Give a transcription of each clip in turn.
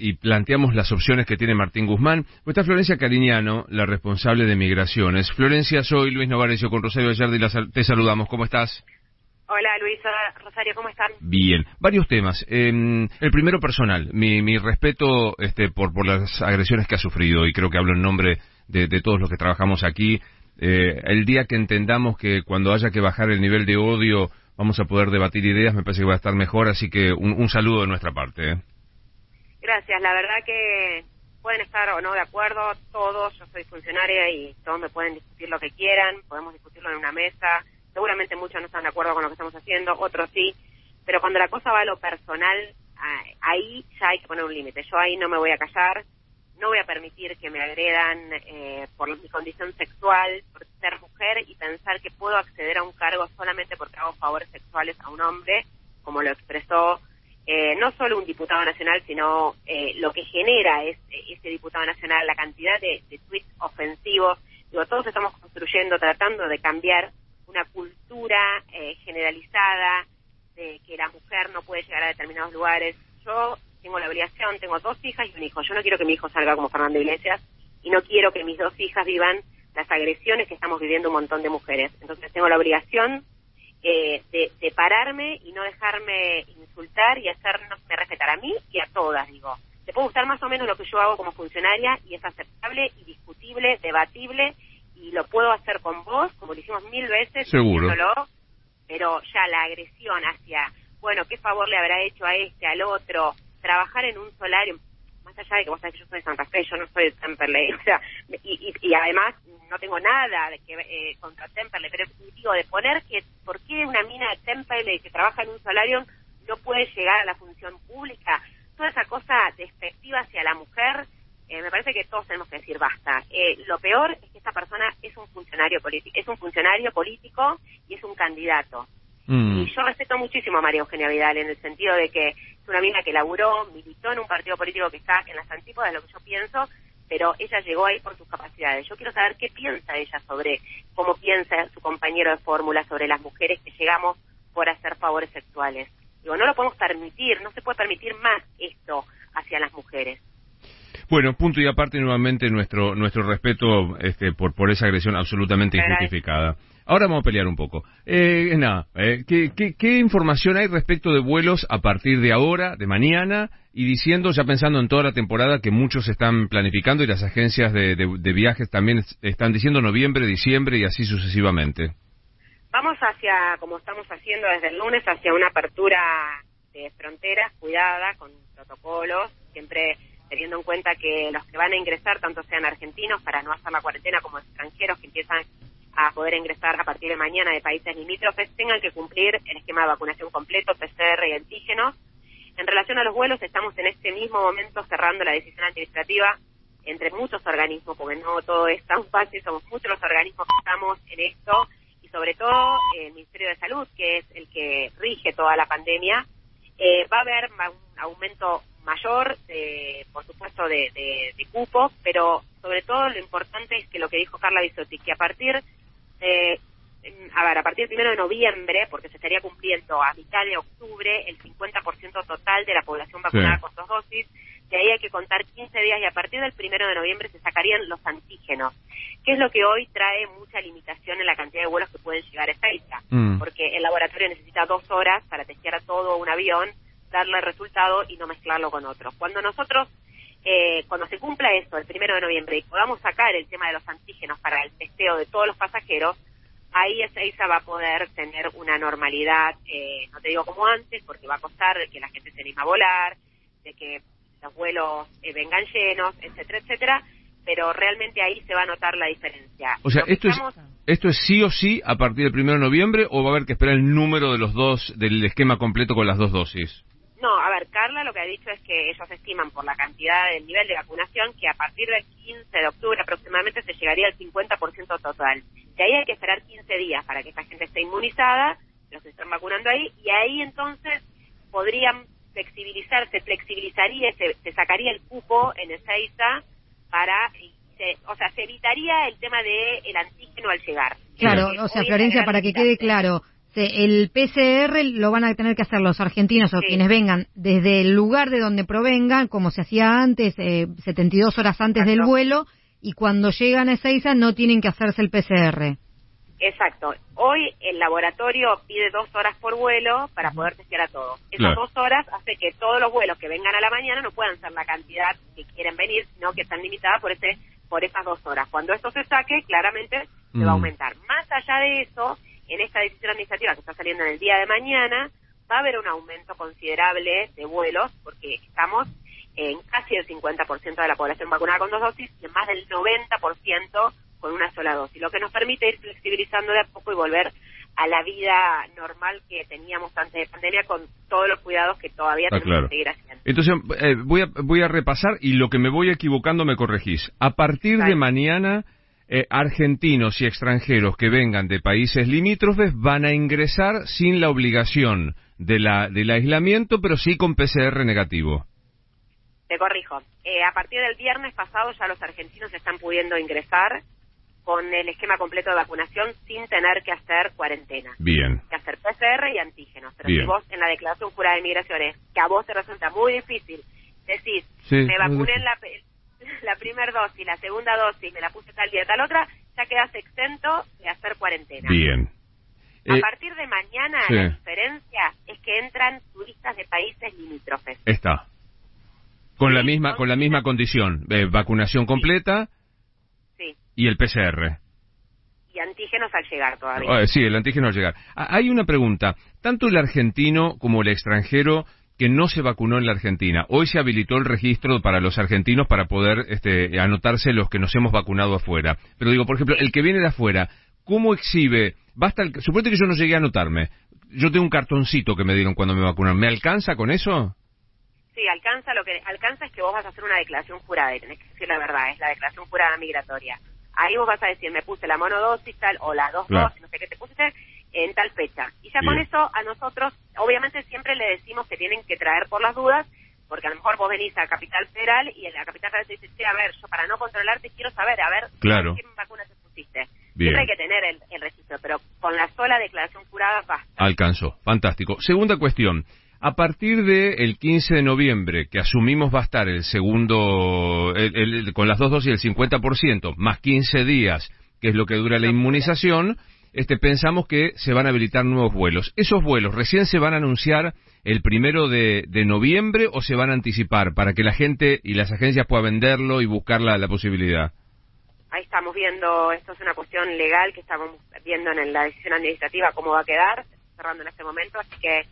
y planteamos las opciones que tiene Martín Guzmán. Pues está Florencia Cariñano, la responsable de migraciones. Florencia, soy Luis Novarecio con Rosario Ayardi, te saludamos. ¿Cómo estás? Hola Luisa, Rosario, ¿cómo están? Bien, varios temas. Em, el primero personal, mi, respeto este, por, por las agresiones que ha sufrido y creo que hablo en nombre de, todos los que trabajamos aquí. Eh, el día que entendamos que cuando haya que bajar el nivel de odio vamos a poder debatir ideas, me parece que va a estar mejor, así que un, un saludo de nuestra parte. ¿eh? Gracias, la verdad que pueden estar o no de acuerdo todos, yo soy funcionaria y todos me pueden discutir lo que quieran, podemos discutirlo en una mesa, seguramente muchos no están de acuerdo con lo que estamos haciendo, otros sí, pero cuando la cosa va a lo personal, ahí ya hay que poner un límite, yo ahí no me voy a callar, no voy a permitir que me agredan eh, por mi condición sexual, por ser mujer y pensar que puedo acceder a un cargo solamente porque hago favores sexuales a un hombre, como lo expresó eh, no solo un diputado nacional, sino eh, lo que genera es, ese diputado nacional, la cantidad de, tweets ofensivos. Digo, todos estamos construyendo, tratando de cambiar una cultura eh, generalizada de que la mujer no puede llegar a determinados lugares. Yo tengo la obligación, tengo dos hijas y un hijo. Yo no quiero que mi hijo salga como Fernando Iglesias y no quiero que mis dos hijas vivan las agresiones que estamos viviendo un montón de mujeres. Entonces tengo la obligación eh, de, de, pararme y no dejarme insultar y hacernos respetar a mí y a todas, digo. Te puede gustar más o menos lo que yo hago como funcionaria y es aceptable y discutible, debatible y lo puedo hacer con vos, como lo hicimos mil veces, Seguro. pero ya la agresión hacia, bueno, ¿qué favor le habrá hecho a este, al otro? Trabajar en un solario, allá de que vos sabés que yo soy de Santa Fe, yo no soy de Temperley, o sea, y, y, además no tengo nada de que eh, contra Temperley, pero digo, de poner que, ¿por qué una mina de Temperley que trabaja en un solario no puede llegar a la función pública? Toda esa cosa despectiva hacia la mujer, eh, me parece que todos tenemos que decir basta. Eh, lo peor es que esta persona es un funcionario político, es un funcionario político y es un candidato. Mm. Y yo respeto muchísimo a María Eugenia Vidal en el sentido de que una mina que laburó, militó en un partido político que está en las antípodas de lo que yo pienso, pero ella llegó ahí por sus capacidades. Yo quiero saber qué piensa ella sobre cómo piensa su compañero de fórmula sobre las mujeres que llegamos por hacer favores sexuales. Digo, no lo podemos permitir, no se puede permitir más esto hacia las mujeres. Bueno, punto y aparte nuevamente nuestro nuestro respeto este, por por esa agresión absolutamente injustificada. Ahora vamos a pelear un poco. Eh, nada, eh, ¿qué, información hay respecto de vuelos a partir de ahora, de mañana, y diciendo, ya pensando en toda la temporada que muchos están planificando y las agencias de, de, viajes también están diciendo noviembre, diciembre y así sucesivamente? Vamos hacia, como estamos haciendo desde el lunes, hacia una apertura de fronteras cuidada, con protocolos, siempre teniendo en cuenta que los que van a ingresar, tanto sean argentinos, para no hacer la cuarentena, como extranjeros que empiezan a poder ingresar a partir de mañana de países limítrofes tengan que cumplir el esquema de vacunación completo, PCR y antígenos. En relación a los vuelos, estamos en este mismo momento cerrando la decisión administrativa entre muchos organismos, porque no todo es tan fácil, somos muchos los organismos que estamos en esto, y sobre todo el Ministerio de Salud, que es el que rige toda la pandemia, eh, va a haber un aumento mayor, por supuesto, de, de, de cupos, pero sobre todo lo importante es que lo que dijo Carla Bisotti, que a partir eh, a ver, a partir del primero de noviembre, porque se estaría cumpliendo a mitad de octubre el 50% total de la población vacunada con dos dosis, de ahí hay que contar 15 días y a partir del primero de noviembre se sacarían los antígenos, que es lo que hoy trae mucha limitación en la cantidad de vuelos que pueden llegar a esta isla, mm. porque el laboratorio necesita dos horas para testear a todo un avión, darle el resultado y no mezclarlo con otro. Cuando nosotros eh, cuando se cumpla esto, el primero de noviembre, y podamos sacar el tema de los antígenos para el testeo de todos los pasajeros, ahí esa va a poder tener una normalidad, eh, no te digo como antes, porque va a costar que la gente se anima a volar, de que los vuelos eh, vengan llenos, etcétera, etcétera, pero realmente ahí se va a notar la diferencia. O sea, esto es, esto es sí o sí a partir del primero de noviembre o va a haber que esperar el número de los dos, del esquema completo con las dos dosis? No, a ver, Carla lo que ha dicho es que ellos estiman por la cantidad del nivel de vacunación que a partir del 15 de octubre aproximadamente se llegaría al 50% total. De ahí hay que esperar 15 días para que esta gente esté inmunizada, los que están vacunando ahí, y ahí entonces podrían flexibilizarse, flexibilizaría, se, se sacaría el cupo en Ezeiza para, o sea, se evitaría el tema del el antígeno al llegar. Claro, o sea, Florencia, para que quede claro, el PCR, lo van a tener que hacer los argentinos o quienes vengan desde el lugar de donde provengan, como se hacía antes, eh, 72 horas antes del vuelo, y cuando llegan a Ezeiza no tienen que hacerse el PCR. Exacto. Hoy el laboratorio pide dos horas por vuelo para poder testear a todos. Esas dos horas hace que todos los vuelos que vengan a la mañana no puedan ser la cantidad que quieren venir, sino que están limitadas por ese por esas dos horas. Cuando esto se saque, claramente se va a mm. aumentar. Más allá de eso, en esta decisión administrativa que está saliendo en el día de mañana, va a haber un aumento considerable de vuelos, porque estamos en casi el 50% de la población vacunada con dos dosis y en más del 90% con una sola dosis, lo que nos permite ir flexibilizando de a poco y volver a la vida normal que teníamos antes de pandemia con todos los cuidados que todavía ah, tenemos que seguir haciendo. Entonces, eh, voy, a, voy a repasar y lo que me voy equivocando me corregís. A partir de mañana, eh, argentinos y extranjeros que vengan de países limítrofes van a ingresar sin la obligación de la, del aislamiento, pero sí con PCR negativo. Te corrijo. Eh, a partir del viernes pasado ya los argentinos están pudiendo ingresar con el esquema completo de vacunación sin tener que hacer cuarentena. Bien. Que hacer PCR y antígenos. Pero si vos en la declaración jurada de migraciones, que a vos te resulta muy difícil, decís, me vacuné en la, la primera dosis, la segunda dosis, me la puse tal día, tal otra, ya quedas exento de hacer cuarentena. Bien. A eh, partir de mañana, la diferencia es que entran turistas de países limítrofes. Está. Con la misma, con la misma condición, eh, vacunación completa y el PCR. Y antígenos al llegar todavía. Ah, sí, el antígeno al llegar. Ah, hay una pregunta. Tanto el argentino como el extranjero que no se vacunó en la Argentina. Hoy se habilitó el registro para los argentinos para poder este, anotarse los que nos hemos vacunado afuera. Pero digo, por ejemplo, el que viene de afuera, ¿cómo exhibe? Basta, el, suponete que yo no llegué a anotarme. Yo tengo un cartoncito que me dieron cuando me vacunaron. ¿Me alcanza con eso? Sí, alcanza. Lo que alcanza es que vos vas a hacer una declaración jurada y tenés que decir la verdad. Es la declaración jurada migratoria. Ahí vos vas a decir, me puse la monodosis tal, o la dos dosis, no sé qué te pusiste, en tal fecha. Y ya con eso a nosotros, obviamente siempre le decimos que tienen que traer por las dudas, porque a lo mejor vos venís a Capital Federal y en la Capital Federal te dice, sí, a ver, yo para no controlarte quiero saber, a ver, claro. qué vacuna te pusiste. Siempre hay que tener el, el, registro, pero con la sola declaración jurada basta. Alcanzó, fantástico. Segunda cuestión. A partir del el 15 de noviembre, que asumimos va a estar el segundo, con las dos dosis el 50%, más 15 días, que es lo que dura la inmunización, este, pensamos que se van a habilitar nuevos vuelos. ¿Esos vuelos recién se van a anunciar el primero de, noviembre o se van a anticipar para que la gente y las agencias puedan venderlo y buscar la, la posibilidad? Ahí estamos viendo, esto es una cuestión legal que estamos viendo en la decisión administrativa cómo va a quedar, cerrando en este momento, así que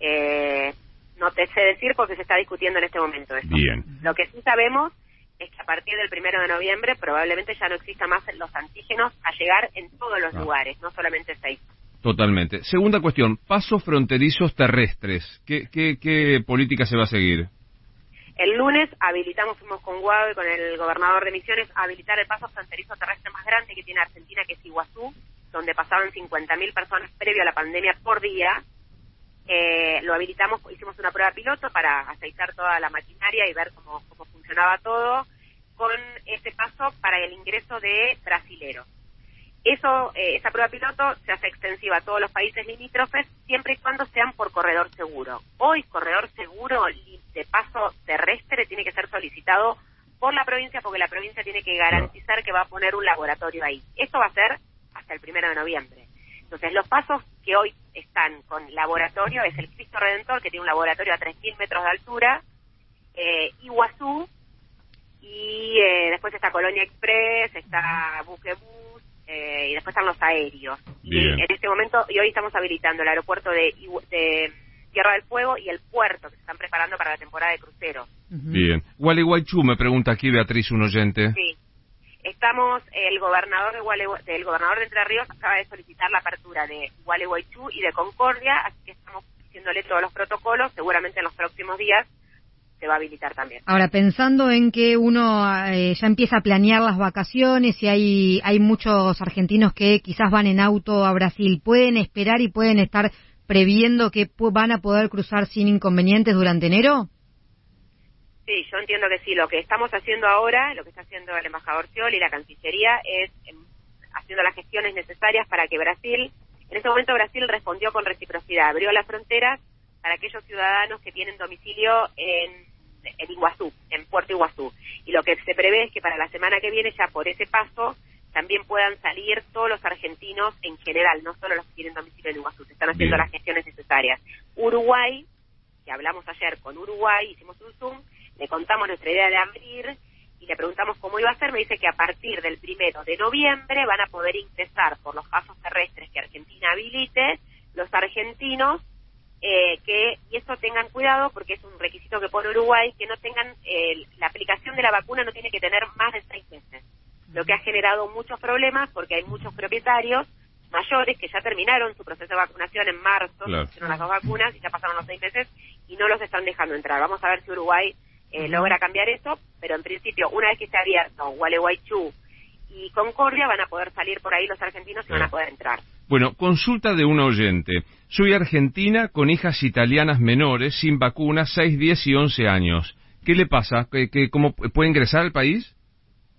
eh, no te sé decir porque se está discutiendo en este momento eso. Bien. Lo que sí sabemos es que a partir del primero de noviembre probablemente ya no exista más los antígenos a llegar en todos los ah. lugares, no solamente seis. Totalmente. Segunda cuestión, pasos fronterizos terrestres. ¿Qué, qué, qué política se va a seguir? El lunes habilitamos, fuimos con Guado y con el gobernador de Misiones, a habilitar el paso fronterizo terrestre más grande que tiene Argentina, que es Iguazú, donde pasaban 50.000 personas previo a la pandemia por día, eh, lo habilitamos, hicimos una prueba piloto para aceitar toda la maquinaria y ver cómo, cómo funcionaba todo, con ese paso para el ingreso de brasileros. Eso, eh, esa prueba piloto se hace extensiva a todos los países limítrofes siempre y cuando sean por corredor seguro. Hoy corredor seguro de paso terrestre tiene que ser solicitado por la provincia porque la provincia tiene que garantizar que va a poner un laboratorio ahí. Esto va a ser hasta el primero de noviembre. Entonces, los pasos que hoy están con laboratorio es el Cristo Redentor, que tiene un laboratorio a 3.000 metros de altura, eh, Iguazú, y eh, después está Colonia Express, está Buquebus, eh, y después están los aéreos. Y en este momento, y hoy estamos habilitando el aeropuerto de, de Tierra del Fuego y el puerto, que se están preparando para la temporada de cruceros. Bien. Gualeguaychú, me pregunta aquí Beatriz, un oyente. Sí. Estamos, el gobernador de del gobernador de Entre Ríos acaba de solicitar la apertura de Gualeguaychú y de Concordia, así que estamos haciéndole todos los protocolos, seguramente en los próximos días se va a habilitar también. Ahora, pensando en que uno eh, ya empieza a planear las vacaciones y hay, hay muchos argentinos que quizás van en auto a Brasil, ¿pueden esperar y pueden estar previendo que van a poder cruzar sin inconvenientes durante enero? Sí, yo entiendo que sí. Lo que estamos haciendo ahora, lo que está haciendo el embajador Scioli y la Cancillería es em, haciendo las gestiones necesarias para que Brasil En ese momento Brasil respondió con reciprocidad, abrió las fronteras para aquellos ciudadanos que tienen domicilio en, en Iguazú, en Puerto Iguazú. Y lo que se prevé es que para la semana que viene, ya por ese paso, también puedan salir todos los argentinos en general, no solo los que tienen domicilio en Iguazú. Se están haciendo las gestiones necesarias. Uruguay, que hablamos ayer con Uruguay, hicimos un Zoom, le contamos nuestra idea de abrir y le preguntamos cómo iba a ser, me dice que a partir del primero de noviembre van a poder ingresar por los pasos terrestres que Argentina habilite los argentinos eh, que, y eso tengan cuidado porque es un requisito que pone Uruguay, que no tengan, la aplicación de la vacuna no tiene que tener más de seis meses, lo que ha generado muchos problemas porque hay muchos propietarios mayores que ya terminaron su proceso de vacunación en marzo, hicieron las dos vacunas y ya pasaron los seis meses y no los están dejando entrar. Vamos a ver si Uruguay eh, logra cambiar eso, pero en principio, una vez que esté abierto Gualeguaychú y Concordia, van a poder salir por ahí los argentinos y van a poder entrar. Bueno, consulta de un oyente. Soy argentina con hijas italianas menores, sin vacunas, 6, 10 y 11 años. ¿Qué le pasa? ¿Qué, cómo ¿Puede ingresar al país?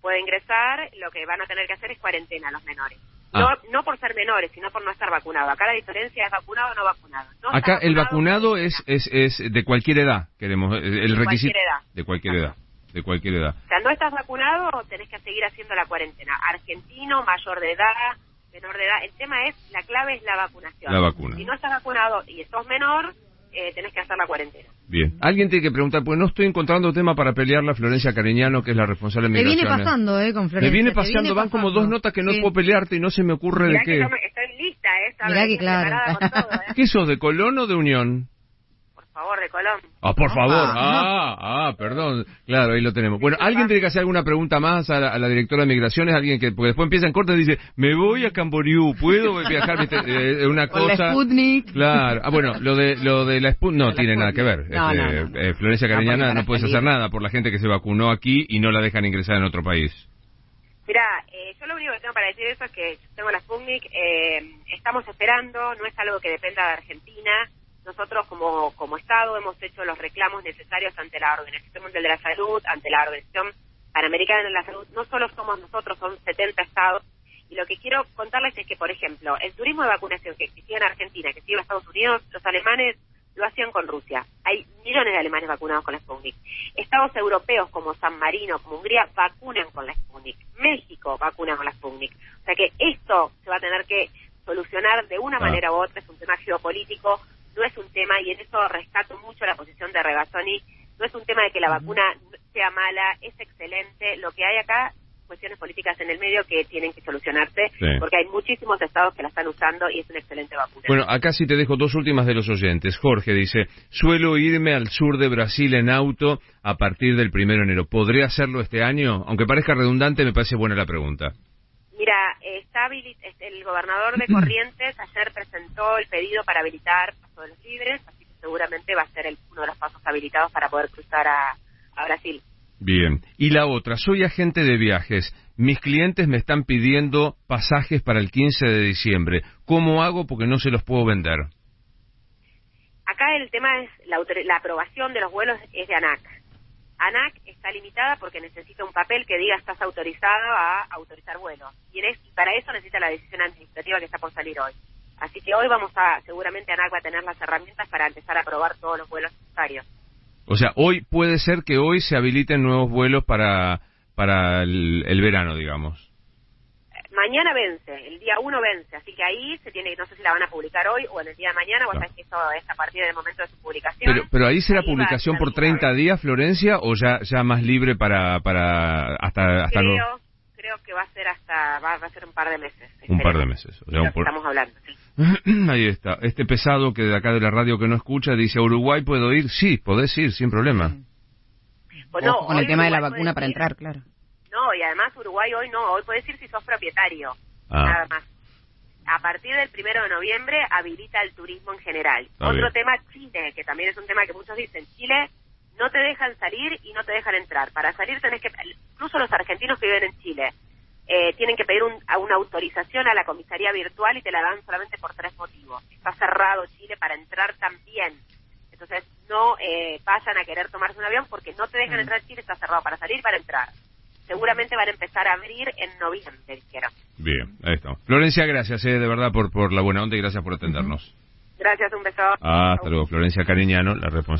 Puede ingresar, lo que van a tener que hacer es cuarentena los menores. Ah. No, no por ser menores, sino por no estar vacunado. Acá la diferencia es vacunado o no vacunado. Acá el vacunado es, es, es de cualquier edad, queremos, el requisito. Cualquier edad. De cualquier edad. De cualquier edad. O sea, no estás vacunado, tenés que seguir haciendo la cuarentena. Argentino, mayor de edad, menor de edad. El tema es, la clave es la vacunación. La vacuna. Si no estás vacunado y sos menor, eh, tenés que hacer la cuarentena. Bien. Alguien tiene que preguntar, pues no estoy encontrando tema para pelear la Florencia Cariñano, que es la responsable de migraciones. Me viene pasando, ¿eh? Con Florencia. Me viene pasando, van como dos notas que no puedo pelearte y no se me ocurre de qué. estoy lista, ¿eh? Mirá que claro. ¿eh? ¿Qué sos, de Colón o de Unión? De Colón. Ah, por favor. Ah, ah, perdón. Claro, ahí lo tenemos. Bueno, ¿alguien tiene que hacer alguna pregunta más a la, directora de Migraciones? Alguien que, porque después empieza en corte y dice, me voy a Camboriú, ¿puedo viajar? Eh, una cosa. La Sputnik. Claro. Ah, bueno, lo de, lo de la Sputnik no tiene nada que ver. Este, eh, Florencia Cariñana no puedes hacer nada por la gente que se vacunó aquí y no la dejan ingresar en otro país. Mira, eh, yo lo único que tengo para decir eso es que tengo la Sputnik, estamos esperando, no es algo que dependa de Argentina, nosotros como, como Estado hemos hecho los reclamos necesarios ante la Organización Mundial de la Salud, ante la Organización Panamericana de la Salud. No solo somos nosotros, son 70 estados. Y lo que quiero contarles es que, por ejemplo, el turismo de vacunación que existía en Argentina, que sigue en Estados Unidos, los alemanes lo hacían con Rusia. Hay millones de alemanes vacunados con la Sputnik. Estados europeos como San Marino, como Hungría, vacunan con la Sputnik. México vacuna con la Sputnik. O sea que esto se va a tener que solucionar de una ah. manera u otra, es un tema geopolítico, no es un tema, y en eso rescato mucho la posición de Regazzoni, no es un tema de que la vacuna sea mala, es excelente. Lo que hay acá, cuestiones políticas en el medio que tienen que solucionarse, porque hay muchísimos estados que la están usando y es una excelente vacuna. Bueno, acá sí te dejo dos últimas de los oyentes. Jorge dice, suelo irme al sur de Brasil en auto a partir del primero de enero. ¿Podré hacerlo este año? Aunque parezca redundante, me parece buena la pregunta. Mira, está el gobernador de Corrientes ayer presentó el pedido para habilitar pasos libres, así que seguramente va a ser el, uno de los pasos habilitados para poder cruzar a, Brasil. Bien. Y la otra, soy agente de viajes. Mis clientes me están pidiendo pasajes para el 15 de diciembre. ¿Cómo hago? Porque no se los puedo vender. Acá el tema es la, la aprobación de los vuelos es de ANAC. ANAC está limitada porque necesita un papel que diga estás autorizado a autorizar vuelos. Y, para eso necesita la decisión administrativa que está por salir hoy. Así que hoy vamos a, seguramente ANAC va a tener las herramientas para empezar a aprobar todos los vuelos necesarios. O sea, hoy puede ser que hoy se habiliten nuevos vuelos para, para el verano, digamos mañana vence, el día 1 vence, así que ahí se tiene, no sé si la van a publicar hoy o en el día de mañana, o sabes que eso es a partir del momento de su publicación. Pero, pero ahí será publicación por 30 días, Florencia, o ya ya más libre para para hasta hasta creo, creo que va a ser hasta va, a ser un par de meses. Un par de meses, o sea, estamos hablando. Ahí está. Este pesado que de acá de la radio que no escucha dice, Uruguay puedo ir? Sí, podés ir sin problema. Bueno, con el tema de la vacuna para entrar, claro. No, y además Uruguay hoy no, hoy puedes ir si sos propietario, ah. nada más. A partir del primero de noviembre habilita el turismo en general. Otro tema, Chile, que también es un tema que muchos dicen, Chile no te dejan salir y no te dejan entrar. Para salir tenés que, incluso los argentinos que viven en Chile, eh, tienen que pedir una autorización a la comisaría virtual y te la dan solamente por tres motivos. Está cerrado Chile para entrar también. Entonces no eh, vayan a querer tomarse un avión porque no te dejan mm. entrar Chile, está cerrado para salir y para entrar seguramente van a empezar a abrir en noviembre, dijeron. Bien, ahí estamos. Florencia, gracias, eh, de verdad, por, por la buena onda y gracias por atendernos. Gracias, un beso. hasta luego, Florencia Cariñano, la responsable.